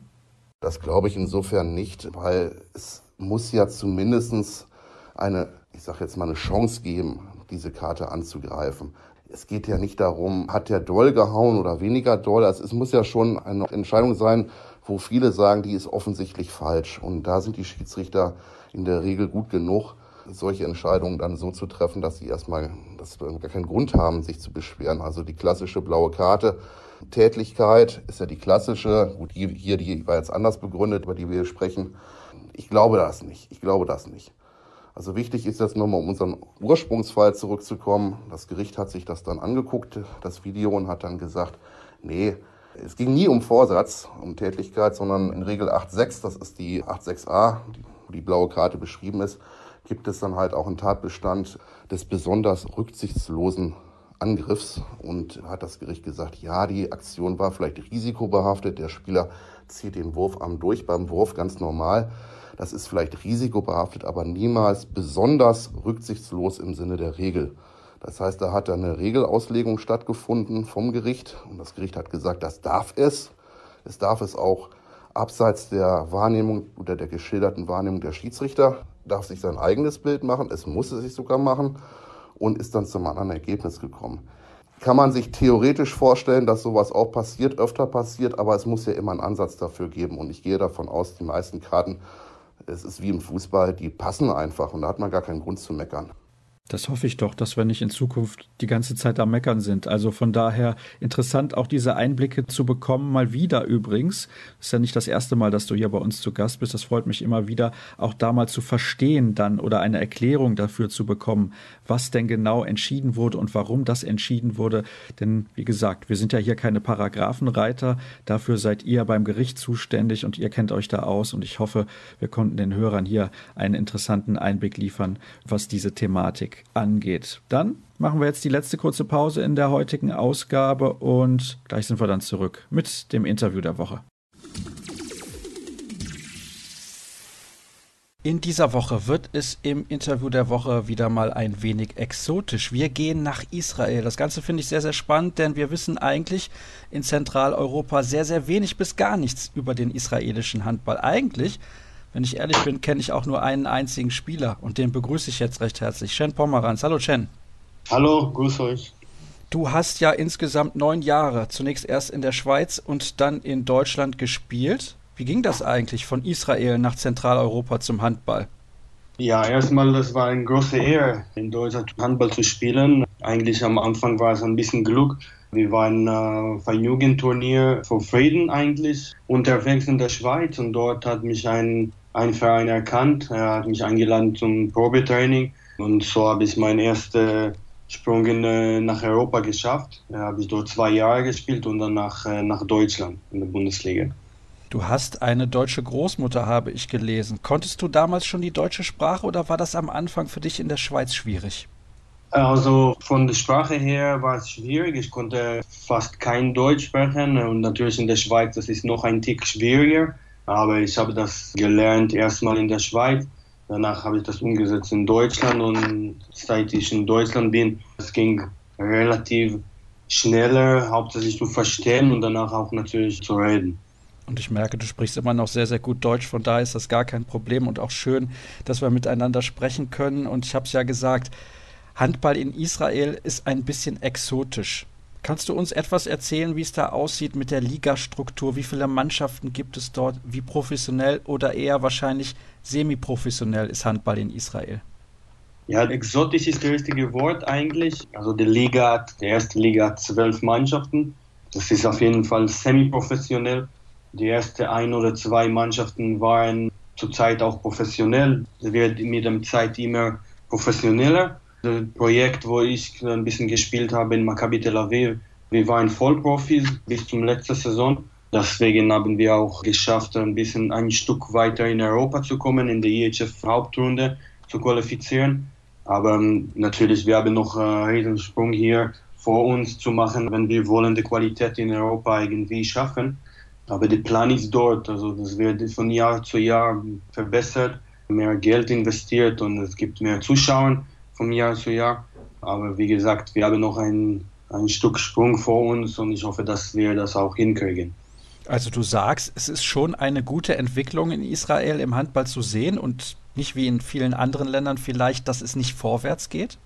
Das glaube ich insofern nicht, weil es muss ja zumindest eine, ich sage jetzt mal, eine Chance geben, diese Karte anzugreifen. Es geht ja nicht darum, hat der doll gehauen oder weniger doll. Also es muss ja schon eine Entscheidung sein, wo viele sagen, die ist offensichtlich falsch. Und da sind die Schiedsrichter in der Regel gut genug, solche Entscheidungen dann so zu treffen, dass sie erstmal dass wir gar keinen Grund haben, sich zu beschweren. Also die klassische blaue Karte. Tätlichkeit ist ja die klassische, gut, hier die war jetzt anders begründet, über die wir hier sprechen. Ich glaube das nicht. Ich glaube das nicht. Also wichtig ist jetzt nochmal, um unseren Ursprungsfall zurückzukommen. Das Gericht hat sich das dann angeguckt, das Video, und hat dann gesagt, nee, es ging nie um Vorsatz, um Tätigkeit, sondern in Regel 8.6, das ist die 8.6a, wo die blaue Karte beschrieben ist, gibt es dann halt auch einen Tatbestand des besonders rücksichtslosen Angriffs und hat das Gericht gesagt, ja, die Aktion war vielleicht risikobehaftet, der Spieler zieht den Wurfarm durch beim Wurf ganz normal. Das ist vielleicht risikobehaftet, aber niemals besonders rücksichtslos im Sinne der Regel. Das heißt, da hat eine Regelauslegung stattgefunden vom Gericht. Und das Gericht hat gesagt, das darf es. Es darf es auch abseits der Wahrnehmung oder der geschilderten Wahrnehmung der Schiedsrichter. Darf sich sein eigenes Bild machen, es muss es sich sogar machen. Und ist dann zum anderen Ergebnis gekommen. Kann man sich theoretisch vorstellen, dass sowas auch passiert, öfter passiert, aber es muss ja immer einen Ansatz dafür geben. Und ich gehe davon aus, die meisten Karten, es ist wie im Fußball, die passen einfach. Und da hat man gar keinen Grund zu meckern. Das hoffe ich doch, dass wir nicht in Zukunft die ganze Zeit am Meckern sind. Also von daher interessant, auch diese Einblicke zu bekommen, mal wieder übrigens. Ist ja nicht das erste Mal, dass du hier bei uns zu Gast bist. Das freut mich immer wieder, auch da mal zu verstehen dann oder eine Erklärung dafür zu bekommen, was denn genau entschieden wurde und warum das entschieden wurde. Denn wie gesagt, wir sind ja hier keine Paragraphenreiter. Dafür seid ihr beim Gericht zuständig und ihr kennt euch da aus. Und ich hoffe, wir konnten den Hörern hier einen interessanten Einblick liefern, was diese Thematik angeht. Dann machen wir jetzt die letzte kurze Pause in der heutigen Ausgabe und gleich sind wir dann zurück mit dem Interview der Woche. In dieser Woche wird es im Interview der Woche wieder mal ein wenig exotisch. Wir gehen nach Israel. Das Ganze finde ich sehr, sehr spannend, denn wir wissen eigentlich in Zentraleuropa sehr, sehr wenig bis gar nichts über den israelischen Handball. Eigentlich wenn ich ehrlich bin, kenne ich auch nur einen einzigen Spieler und den begrüße ich jetzt recht herzlich. Shen Pomeranz. Hallo Shen. Hallo, grüß euch. Du hast ja insgesamt neun Jahre, zunächst erst in der Schweiz und dann in Deutschland gespielt. Wie ging das eigentlich von Israel nach Zentraleuropa zum Handball? Ja, erstmal, das war eine große Ehre, in Deutschland Handball zu spielen. Eigentlich am Anfang war es ein bisschen Glück. Wir waren äh, auf ein Jugendturnier für Frieden eigentlich unterwegs in der Schweiz und dort hat mich ein ein Verein erkannt. Er hat mich eingeladen zum Probetraining und so habe ich meinen ersten Sprung in, äh, nach Europa geschafft. Da habe ich dort zwei Jahre gespielt und dann nach, äh, nach Deutschland in der Bundesliga. Du hast eine deutsche Großmutter, habe ich gelesen. Konntest du damals schon die deutsche Sprache oder war das am Anfang für dich in der Schweiz schwierig? Also von der Sprache her war es schwierig. Ich konnte fast kein Deutsch sprechen und natürlich in der Schweiz das ist noch ein Tick schwieriger. Aber ich habe das gelernt erstmal in der Schweiz. Danach habe ich das umgesetzt in Deutschland und seit ich in Deutschland bin, es ging relativ schneller, hauptsächlich zu verstehen und danach auch natürlich zu reden. Und ich merke, du sprichst immer noch sehr, sehr gut Deutsch, von daher ist das gar kein Problem und auch schön, dass wir miteinander sprechen können. Und ich habe es ja gesagt, Handball in Israel ist ein bisschen exotisch. Kannst du uns etwas erzählen, wie es da aussieht mit der Ligastruktur? Wie viele Mannschaften gibt es dort? Wie professionell oder eher wahrscheinlich semi-professionell ist Handball in Israel? Ja, exotisch ist das richtige Wort eigentlich. Also die Liga die erste Liga hat zwölf Mannschaften. Das ist auf jeden Fall semi-professionell. Die ersten ein oder zwei Mannschaften waren zurzeit auch professionell. Es wird mit der Zeit immer professioneller. Projekt, wo ich ein bisschen gespielt habe in Maccabi Tel Aviv, wir waren Vollprofis bis zum letzten Saison. Deswegen haben wir auch geschafft, ein bisschen ein Stück weiter in Europa zu kommen, in die IHF-Hauptrunde zu qualifizieren. Aber ähm, natürlich, wir haben noch einen Riesensprung hier vor uns zu machen, wenn wir wollen die Qualität in Europa irgendwie schaffen. Aber der Plan ist dort, also das wird von Jahr zu Jahr verbessert, mehr Geld investiert und es gibt mehr Zuschauer von Jahr zu Jahr. Aber wie gesagt, wir haben noch ein, ein Stück Sprung vor uns und ich hoffe, dass wir das auch hinkriegen. Also du sagst, es ist schon eine gute Entwicklung in Israel im Handball zu sehen und nicht wie in vielen anderen Ländern vielleicht, dass es nicht vorwärts geht?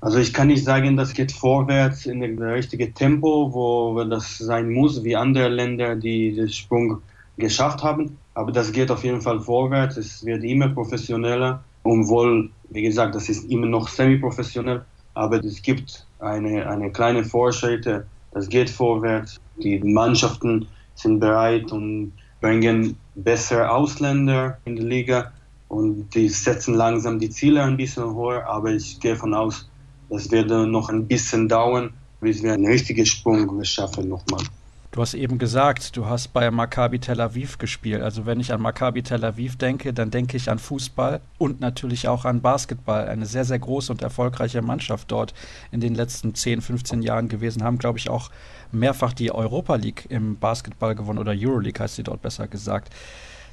Also ich kann nicht sagen, das geht vorwärts in das richtige Tempo, wo das sein muss, wie andere Länder, die den Sprung geschafft haben. Aber das geht auf jeden Fall vorwärts. Es wird immer professioneller obwohl, wie gesagt, das ist immer noch semi-professionell, aber es gibt eine, eine kleine Fortschritte, das geht vorwärts, die Mannschaften sind bereit und bringen bessere Ausländer in die Liga und die setzen langsam die Ziele ein bisschen höher, aber ich gehe davon aus, das wird noch ein bisschen dauern, bis wir einen richtigen Sprung schaffen nochmal. Du hast eben gesagt, du hast bei Maccabi Tel Aviv gespielt. Also wenn ich an Maccabi Tel Aviv denke, dann denke ich an Fußball und natürlich auch an Basketball. Eine sehr, sehr große und erfolgreiche Mannschaft dort in den letzten 10, 15 Jahren gewesen. Haben, glaube ich, auch mehrfach die Europa League im Basketball gewonnen oder Euroleague heißt sie dort besser gesagt.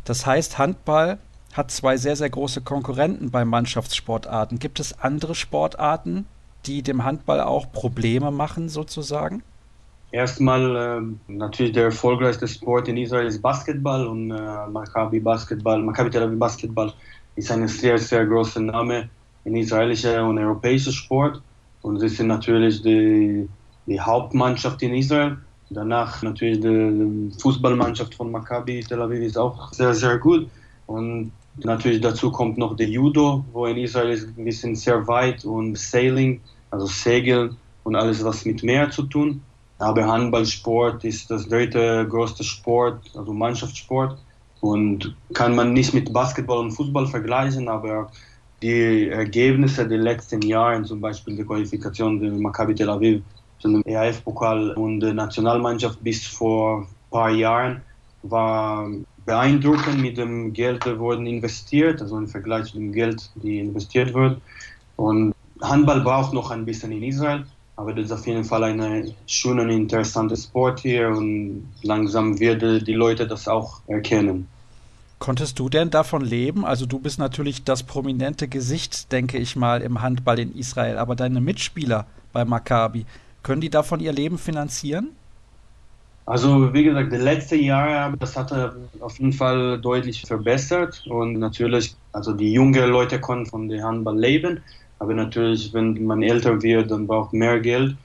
Das heißt, Handball hat zwei sehr, sehr große Konkurrenten bei Mannschaftssportarten. Gibt es andere Sportarten, die dem Handball auch Probleme machen, sozusagen? Erstmal äh, natürlich der erfolgreichste Sport in Israel ist Basketball und äh, Maccabi Basketball, Maccabi Tel Aviv Basketball ist ein sehr, sehr großer Name in israelischer und europäischer Sport. Und sie sind natürlich die, die Hauptmannschaft in Israel. Danach natürlich die Fußballmannschaft von Maccabi Tel Aviv ist auch sehr, sehr gut. Und natürlich dazu kommt noch der Judo, wo in Israel ist ein bisschen sehr weit und Sailing, also Segeln und alles, was mit Meer zu tun. Aber Handballsport ist das dritte größte Sport, also Mannschaftssport. Und kann man nicht mit Basketball und Fußball vergleichen, aber die Ergebnisse der letzten Jahre, zum Beispiel die Qualifikation der Maccabi Tel Aviv zum EAF-Pokal und der Nationalmannschaft bis vor ein paar Jahren, war beeindruckend mit dem Geld, das wurde investiert, also im Vergleich zu dem Geld, das investiert wird. Und Handball braucht noch ein bisschen in Israel, aber das ist auf jeden Fall ein schöner und interessanter Sport hier und langsam werden die Leute das auch erkennen. Konntest du denn davon leben? Also du bist natürlich das prominente Gesicht, denke ich mal, im Handball in Israel, aber deine Mitspieler bei Maccabi, können die davon ihr Leben finanzieren? Also wie gesagt, die letzten Jahre, das hat er auf jeden Fall deutlich verbessert und natürlich, also die jungen Leute können von dem Handball leben, aber natürlich, wenn man älter wird, dann braucht mehr Geld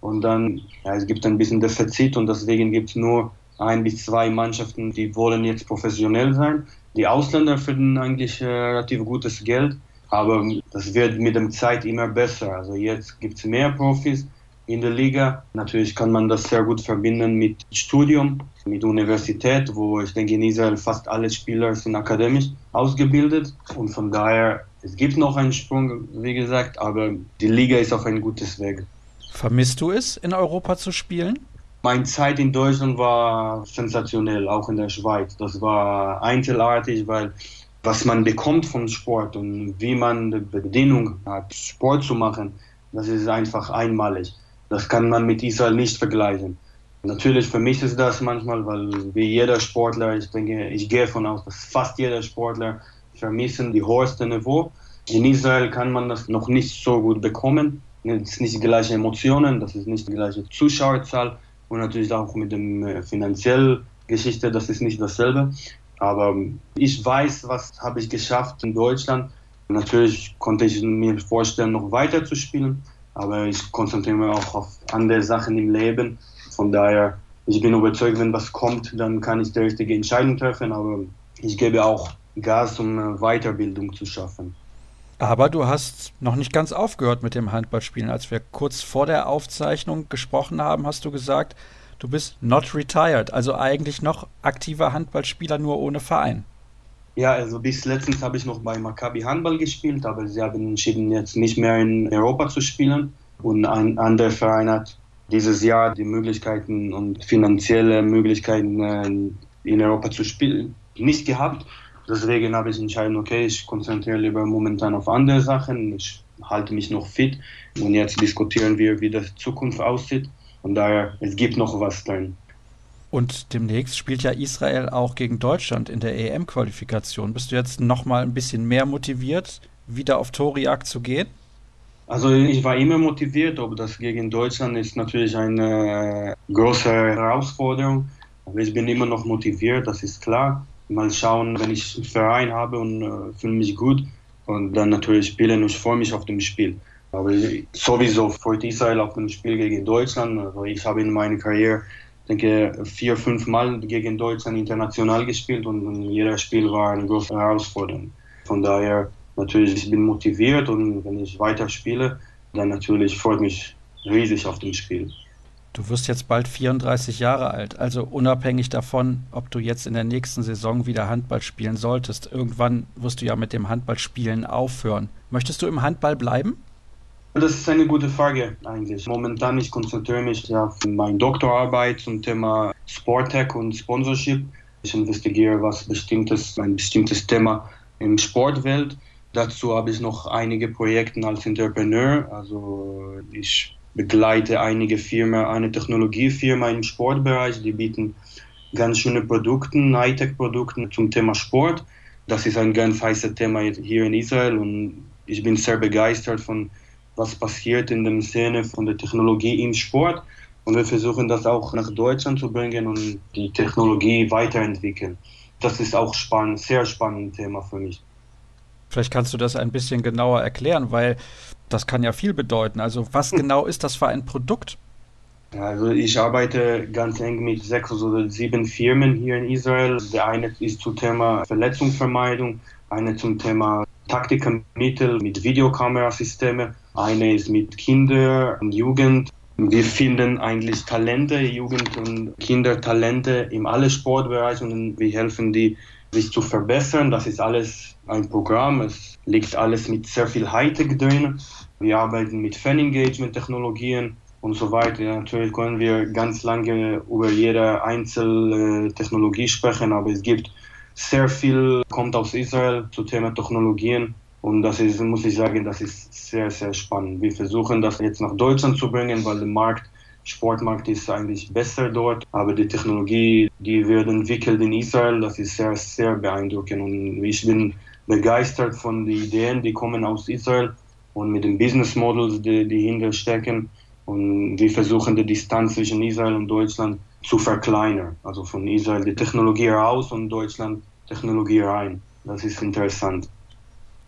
und dann, ja, es gibt ein bisschen Defizit und deswegen gibt es nur ein bis zwei Mannschaften, die wollen jetzt professionell sein. Die Ausländer finden eigentlich äh, relativ gutes Geld, aber das wird mit der Zeit immer besser. Also jetzt gibt es mehr Profis in der Liga. Natürlich kann man das sehr gut verbinden mit Studium, mit Universität, wo ich denke in Israel fast alle Spieler sind akademisch ausgebildet und von daher es gibt noch einen Sprung, wie gesagt, aber die Liga ist auf ein gutes Weg. Vermisst du es, in Europa zu spielen? Meine Zeit in Deutschland war sensationell, auch in der Schweiz. Das war einzelartig, weil was man bekommt vom Sport und wie man die Bedingung hat, Sport zu machen, das ist einfach einmalig. Das kann man mit Israel nicht vergleichen. Natürlich vermisse ich das manchmal, weil wie jeder Sportler, ich denke, ich gehe davon aus, dass fast jeder Sportler vermissen die höchste Niveau. In Israel kann man das noch nicht so gut bekommen. Es ist nicht die gleiche Emotionen, das ist nicht die gleiche Zuschauerzahl und natürlich auch mit dem äh, finanziellen Geschichte, das ist nicht dasselbe. Aber ich weiß, was habe ich geschafft in Deutschland. Natürlich konnte ich mir vorstellen, noch weiter zu spielen aber ich konzentriere mich auch auf andere Sachen im Leben. Von daher, ich bin überzeugt, wenn was kommt, dann kann ich die richtige Entscheidung treffen, aber ich gebe auch Gas, um Weiterbildung zu schaffen. Aber du hast noch nicht ganz aufgehört mit dem Handballspielen. Als wir kurz vor der Aufzeichnung gesprochen haben, hast du gesagt, du bist not retired, also eigentlich noch aktiver Handballspieler, nur ohne Verein. Ja, also bis letztens habe ich noch bei Maccabi Handball gespielt, aber sie haben entschieden, jetzt nicht mehr in Europa zu spielen. Und ein anderer Verein hat dieses Jahr die Möglichkeiten und finanzielle Möglichkeiten äh, in Europa zu spielen nicht gehabt. Deswegen habe ich entschieden, okay, ich konzentriere lieber momentan auf andere Sachen. Ich halte mich noch fit und jetzt diskutieren wir, wie die Zukunft aussieht. Von daher, es gibt noch was drin. Und demnächst spielt ja Israel auch gegen Deutschland in der EM-Qualifikation. Bist du jetzt noch mal ein bisschen mehr motiviert, wieder auf Torjagd zu gehen? Also ich war immer motiviert, aber das gegen Deutschland ist natürlich eine große Herausforderung. Aber ich bin immer noch motiviert, das ist klar. Mal schauen, wenn ich einen Verein habe und äh, fühle mich gut und dann natürlich spielen und ich freue mich auf das Spiel. Aber sowieso freut Israel auf das Spiel gegen Deutschland. Also ich habe in meiner Karriere denke, vier, fünf Mal gegen Deutschland international gespielt und jeder Spiel war eine große Herausforderung. Von daher natürlich, ich bin motiviert und wenn ich weiter spiele, dann natürlich freut mich riesig auf dem Spiel. Du wirst jetzt bald 34 Jahre alt, also unabhängig davon, ob du jetzt in der nächsten Saison wieder Handball spielen solltest, irgendwann wirst du ja mit dem Handballspielen aufhören. Möchtest du im Handball bleiben? Das ist eine gute Frage eigentlich. Momentan ich konzentriere mich auf meine Doktorarbeit zum Thema Sporttech und Sponsorship. Ich investigiere was bestimmtes, ein bestimmtes Thema im Sportwelt. Dazu habe ich noch einige Projekte als Entrepreneur. Also ich begleite einige Firmen, eine Technologiefirma im Sportbereich, die bieten ganz schöne Produkte, Hightech-Produkte zum Thema Sport. Das ist ein ganz heißes Thema hier in Israel und ich bin sehr begeistert von was passiert in der Szene von der Technologie im Sport. Und wir versuchen das auch nach Deutschland zu bringen und die Technologie weiterentwickeln. Das ist auch spannend, sehr spannendes Thema für mich. Vielleicht kannst du das ein bisschen genauer erklären, weil das kann ja viel bedeuten. Also was genau ist das für ein Produkt? Also ich arbeite ganz eng mit sechs oder sieben Firmen hier in Israel. Der eine ist zum Thema Verletzungsvermeidung, eine zum Thema Taktikermittel mit Videokamerasystemen, eine ist mit Kinder und Jugend. Wir finden eigentlich Talente, Jugend- und Kindertalente in alle Sportbereiche und wir helfen die, sich zu verbessern. Das ist alles ein Programm. Es liegt alles mit sehr viel Hightech drin. Wir arbeiten mit Fan-Engagement-Technologien und so weiter. Natürlich können wir ganz lange über jede einzelne Technologie sprechen, aber es gibt sehr viel, kommt aus Israel zu Thema Technologien. Und das ist, muss ich sagen, das ist sehr, sehr spannend. Wir versuchen das jetzt nach Deutschland zu bringen, weil der Markt, Sportmarkt ist eigentlich besser dort. Aber die Technologie, die wird entwickelt in Israel, das ist sehr, sehr beeindruckend. Und ich bin begeistert von den Ideen, die kommen aus Israel und mit den Business Models, die, die hinterstecken. Und wir versuchen die Distanz zwischen Israel und Deutschland zu verkleinern. Also von Israel die Technologie raus und Deutschland Technologie rein. Das ist interessant.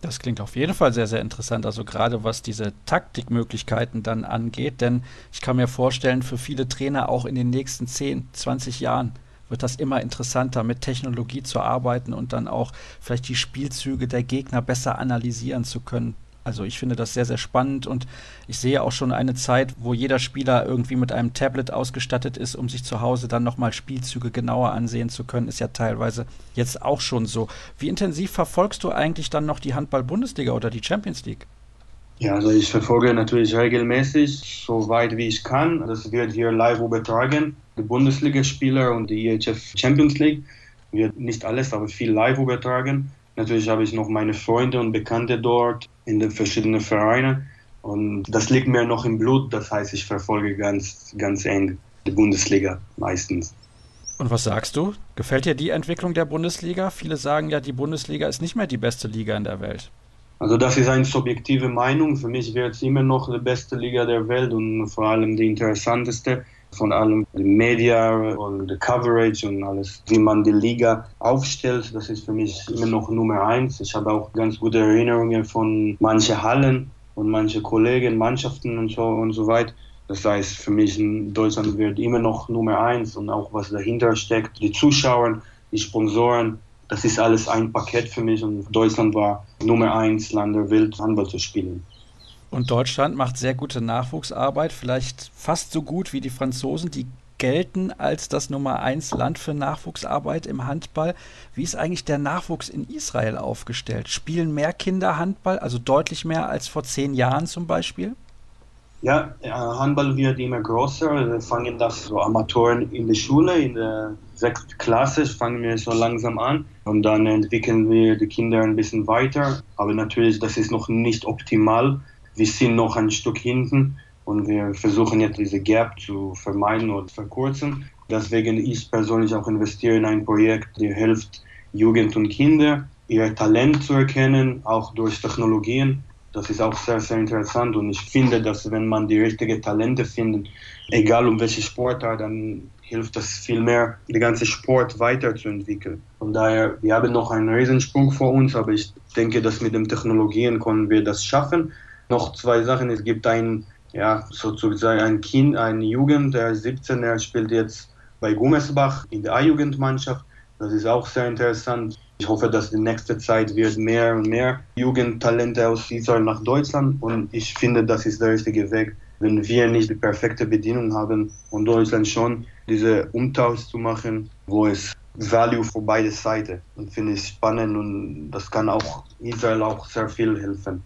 Das klingt auf jeden Fall sehr, sehr interessant. Also gerade was diese Taktikmöglichkeiten dann angeht. Denn ich kann mir vorstellen, für viele Trainer auch in den nächsten 10, 20 Jahren wird das immer interessanter, mit Technologie zu arbeiten und dann auch vielleicht die Spielzüge der Gegner besser analysieren zu können. Also ich finde das sehr, sehr spannend und ich sehe auch schon eine Zeit, wo jeder Spieler irgendwie mit einem Tablet ausgestattet ist, um sich zu Hause dann nochmal Spielzüge genauer ansehen zu können. Ist ja teilweise jetzt auch schon so. Wie intensiv verfolgst du eigentlich dann noch die Handball-Bundesliga oder die Champions League? Ja, also ich verfolge natürlich regelmäßig, so weit wie ich kann. Das wird hier live übertragen. Die Bundesligaspieler und die EHF Champions League wird nicht alles, aber viel live übertragen. Natürlich habe ich noch meine Freunde und Bekannte dort in den verschiedenen Vereinen. Und das liegt mir noch im Blut. Das heißt, ich verfolge ganz, ganz eng die Bundesliga meistens. Und was sagst du? Gefällt dir die Entwicklung der Bundesliga? Viele sagen ja, die Bundesliga ist nicht mehr die beste Liga in der Welt. Also das ist eine subjektive Meinung. Für mich wird es immer noch die beste Liga der Welt und vor allem die interessanteste von allem die Media und die Coverage und alles, wie man die Liga aufstellt, das ist für mich immer noch Nummer eins. Ich habe auch ganz gute Erinnerungen von manchen Hallen und manche Kollegen, Mannschaften und so und so weiter. Das heißt, für mich in Deutschland wird immer noch Nummer eins und auch was dahinter steckt, die Zuschauer, die Sponsoren, das ist alles ein Paket für mich und Deutschland war Nummer eins Land der Welt, Handball zu spielen. Und Deutschland macht sehr gute Nachwuchsarbeit, vielleicht fast so gut wie die Franzosen, die gelten als das Nummer eins Land für Nachwuchsarbeit im Handball. Wie ist eigentlich der Nachwuchs in Israel aufgestellt? Spielen mehr Kinder Handball, also deutlich mehr als vor zehn Jahren zum Beispiel? Ja, Handball wird immer größer. Wir fangen das so Amateuren in der Schule, in der sechsten Klasse fangen wir so langsam an und dann entwickeln wir die Kinder ein bisschen weiter. Aber natürlich, das ist noch nicht optimal wir sind noch ein Stück hinten und wir versuchen jetzt diese Gap zu vermeiden oder verkürzen. Deswegen ich persönlich auch investiere in ein Projekt, das hilft Jugend und Kinder, ihr Talent zu erkennen, auch durch Technologien. Das ist auch sehr, sehr interessant und ich finde, dass wenn man die richtigen Talente findet, egal um welche Sportart, dann hilft das viel mehr, den ganzen Sport weiterzuentwickeln. Von daher, wir haben noch einen Riesensprung vor uns, aber ich denke, dass mit den Technologien können wir das schaffen noch zwei Sachen. Es gibt ein, ja, sozusagen ein Kind, eine Jugend, der ist 17, er spielt jetzt bei Gummersbach in der A-Jugendmannschaft. Das ist auch sehr interessant. Ich hoffe, dass die nächste Zeit wird mehr und mehr Jugendtalente aus Israel nach Deutschland und ich finde, das ist der richtige Weg. Wenn wir nicht die perfekte Bedienung haben und Deutschland schon diese Umtausch zu machen, wo es Value für beide Seiten und finde ich spannend und das kann auch Israel auch sehr viel helfen.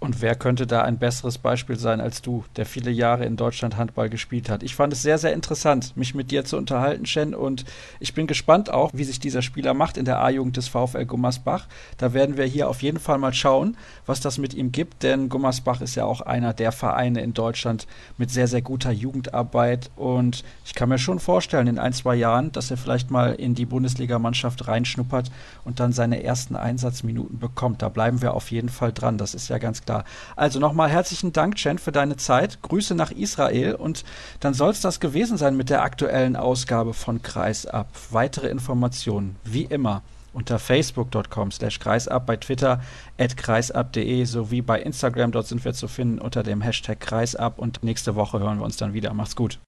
Und wer könnte da ein besseres Beispiel sein als du, der viele Jahre in Deutschland Handball gespielt hat? Ich fand es sehr, sehr interessant, mich mit dir zu unterhalten, Shen. Und ich bin gespannt auch, wie sich dieser Spieler macht in der A-Jugend des VfL Gummersbach. Da werden wir hier auf jeden Fall mal schauen, was das mit ihm gibt, denn Gummersbach ist ja auch einer der Vereine in Deutschland mit sehr, sehr guter Jugendarbeit. Und ich kann mir schon vorstellen, in ein, zwei Jahren, dass er vielleicht mal in die Bundesligamannschaft reinschnuppert und dann seine ersten Einsatzminuten bekommt. Da bleiben wir auf jeden Fall dran. Das ist ja ganz klar klar. Also nochmal herzlichen Dank, Chen, für deine Zeit. Grüße nach Israel und dann soll es das gewesen sein mit der aktuellen Ausgabe von Kreisab. Weitere Informationen, wie immer, unter facebook.com slash kreisab, bei Twitter at kreisab.de sowie bei Instagram. Dort sind wir zu finden unter dem Hashtag kreisab und nächste Woche hören wir uns dann wieder. Macht's gut.